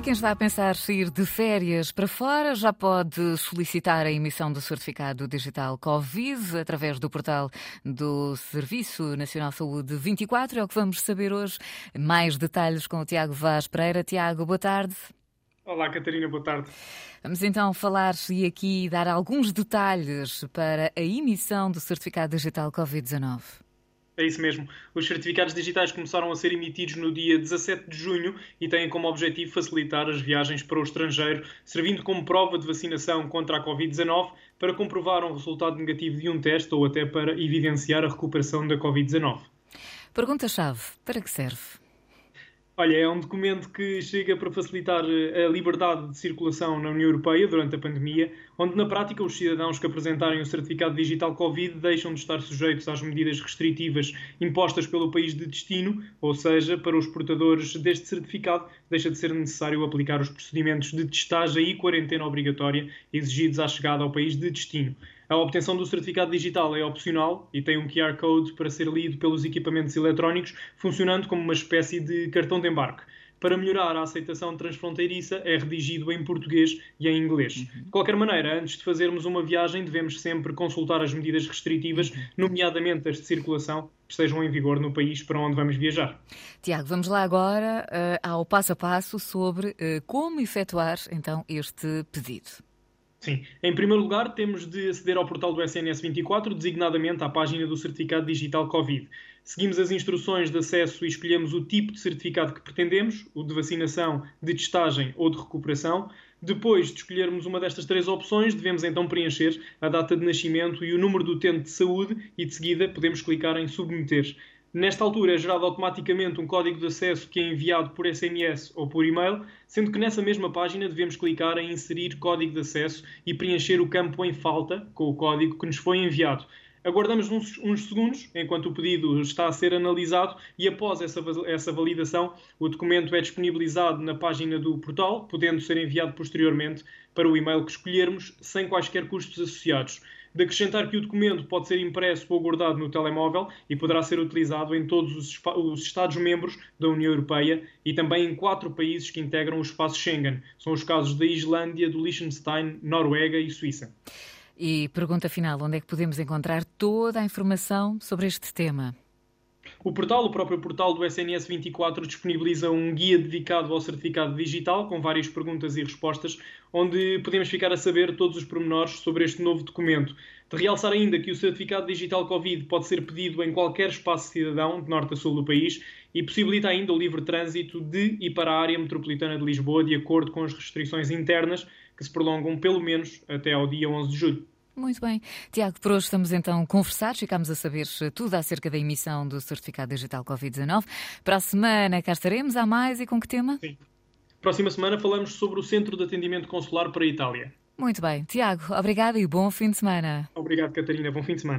E quem está a pensar ir de férias para fora já pode solicitar a emissão do certificado digital Covid através do portal do Serviço Nacional de Saúde 24. É o que vamos saber hoje. Mais detalhes com o Tiago Vaz Pereira. Tiago, boa tarde. Olá, Catarina, boa tarde. Vamos então falar e aqui dar alguns detalhes para a emissão do certificado digital Covid-19. É isso mesmo. Os certificados digitais começaram a ser emitidos no dia 17 de junho e têm como objetivo facilitar as viagens para o estrangeiro, servindo como prova de vacinação contra a Covid-19 para comprovar um resultado negativo de um teste ou até para evidenciar a recuperação da Covid-19. Pergunta-chave: para que serve? Olha, é um documento que chega para facilitar eh, a liberdade de circulação na União Europeia durante a pandemia, onde na prática os cidadãos que apresentarem o certificado digital Covid deixam de estar sujeitos às medidas restritivas impostas pelo país de destino, ou seja, para os portadores deste certificado deixa de ser necessário aplicar os procedimentos de testagem e quarentena obrigatória exigidos à chegada ao país de destino. A obtenção do certificado digital é opcional e tem um QR Code para ser lido pelos equipamentos eletrónicos, funcionando como uma espécie de cartão de embarque. Para melhorar a aceitação transfronteiriça, é redigido em português e em inglês. Uhum. De qualquer maneira, antes de fazermos uma viagem, devemos sempre consultar as medidas restritivas, uhum. nomeadamente as de circulação, que estejam em vigor no país para onde vamos viajar. Tiago, vamos lá agora uh, ao passo a passo sobre uh, como efetuar então este pedido. Sim. Em primeiro lugar, temos de aceder ao portal do SNS 24, designadamente à página do Certificado Digital Covid. Seguimos as instruções de acesso e escolhemos o tipo de certificado que pretendemos, o de vacinação, de testagem ou de recuperação. Depois de escolhermos uma destas três opções, devemos então preencher a data de nascimento e o número do utente de saúde e de seguida podemos clicar em submeter. Nesta altura é gerado automaticamente um código de acesso que é enviado por SMS ou por e-mail, sendo que nessa mesma página devemos clicar em inserir código de acesso e preencher o campo em falta com o código que nos foi enviado. Aguardamos uns, uns, segundos enquanto o pedido está a ser analisado e após essa, essa validação o documento é disponibilizado na página do portal, podendo ser enviado posteriormente para o e-mail que escolhermos sem quaisquer custos associados de acrescentar que o documento pode ser impresso ou guardado no telemóvel e poderá ser utilizado em todos os, os Estados-membros da União Europeia e também em quatro países que integram o espaço Schengen. São os casos da Islândia, do Liechtenstein, Noruega e Suíça. E pergunta final: onde é que podemos encontrar toda a informação sobre este tema? O portal, o próprio portal do SNS 24, disponibiliza um guia dedicado ao certificado digital, com várias perguntas e respostas, onde podemos ficar a saber todos os pormenores sobre este novo documento. De realçar ainda que o certificado digital Covid pode ser pedido em qualquer espaço cidadão, de norte a sul do país, e possibilita ainda o livre trânsito de e para a área metropolitana de Lisboa, de acordo com as restrições internas, que se prolongam pelo menos até ao dia 11 de julho. Muito bem. Tiago, por hoje estamos então conversados, ficamos a saber tudo acerca da emissão do Certificado Digital Covid-19. Para a semana cá estaremos, há mais e com que tema? Sim. Próxima semana falamos sobre o Centro de Atendimento Consular para a Itália. Muito bem. Tiago, obrigada e bom fim de semana. Obrigado, Catarina. Bom fim de semana.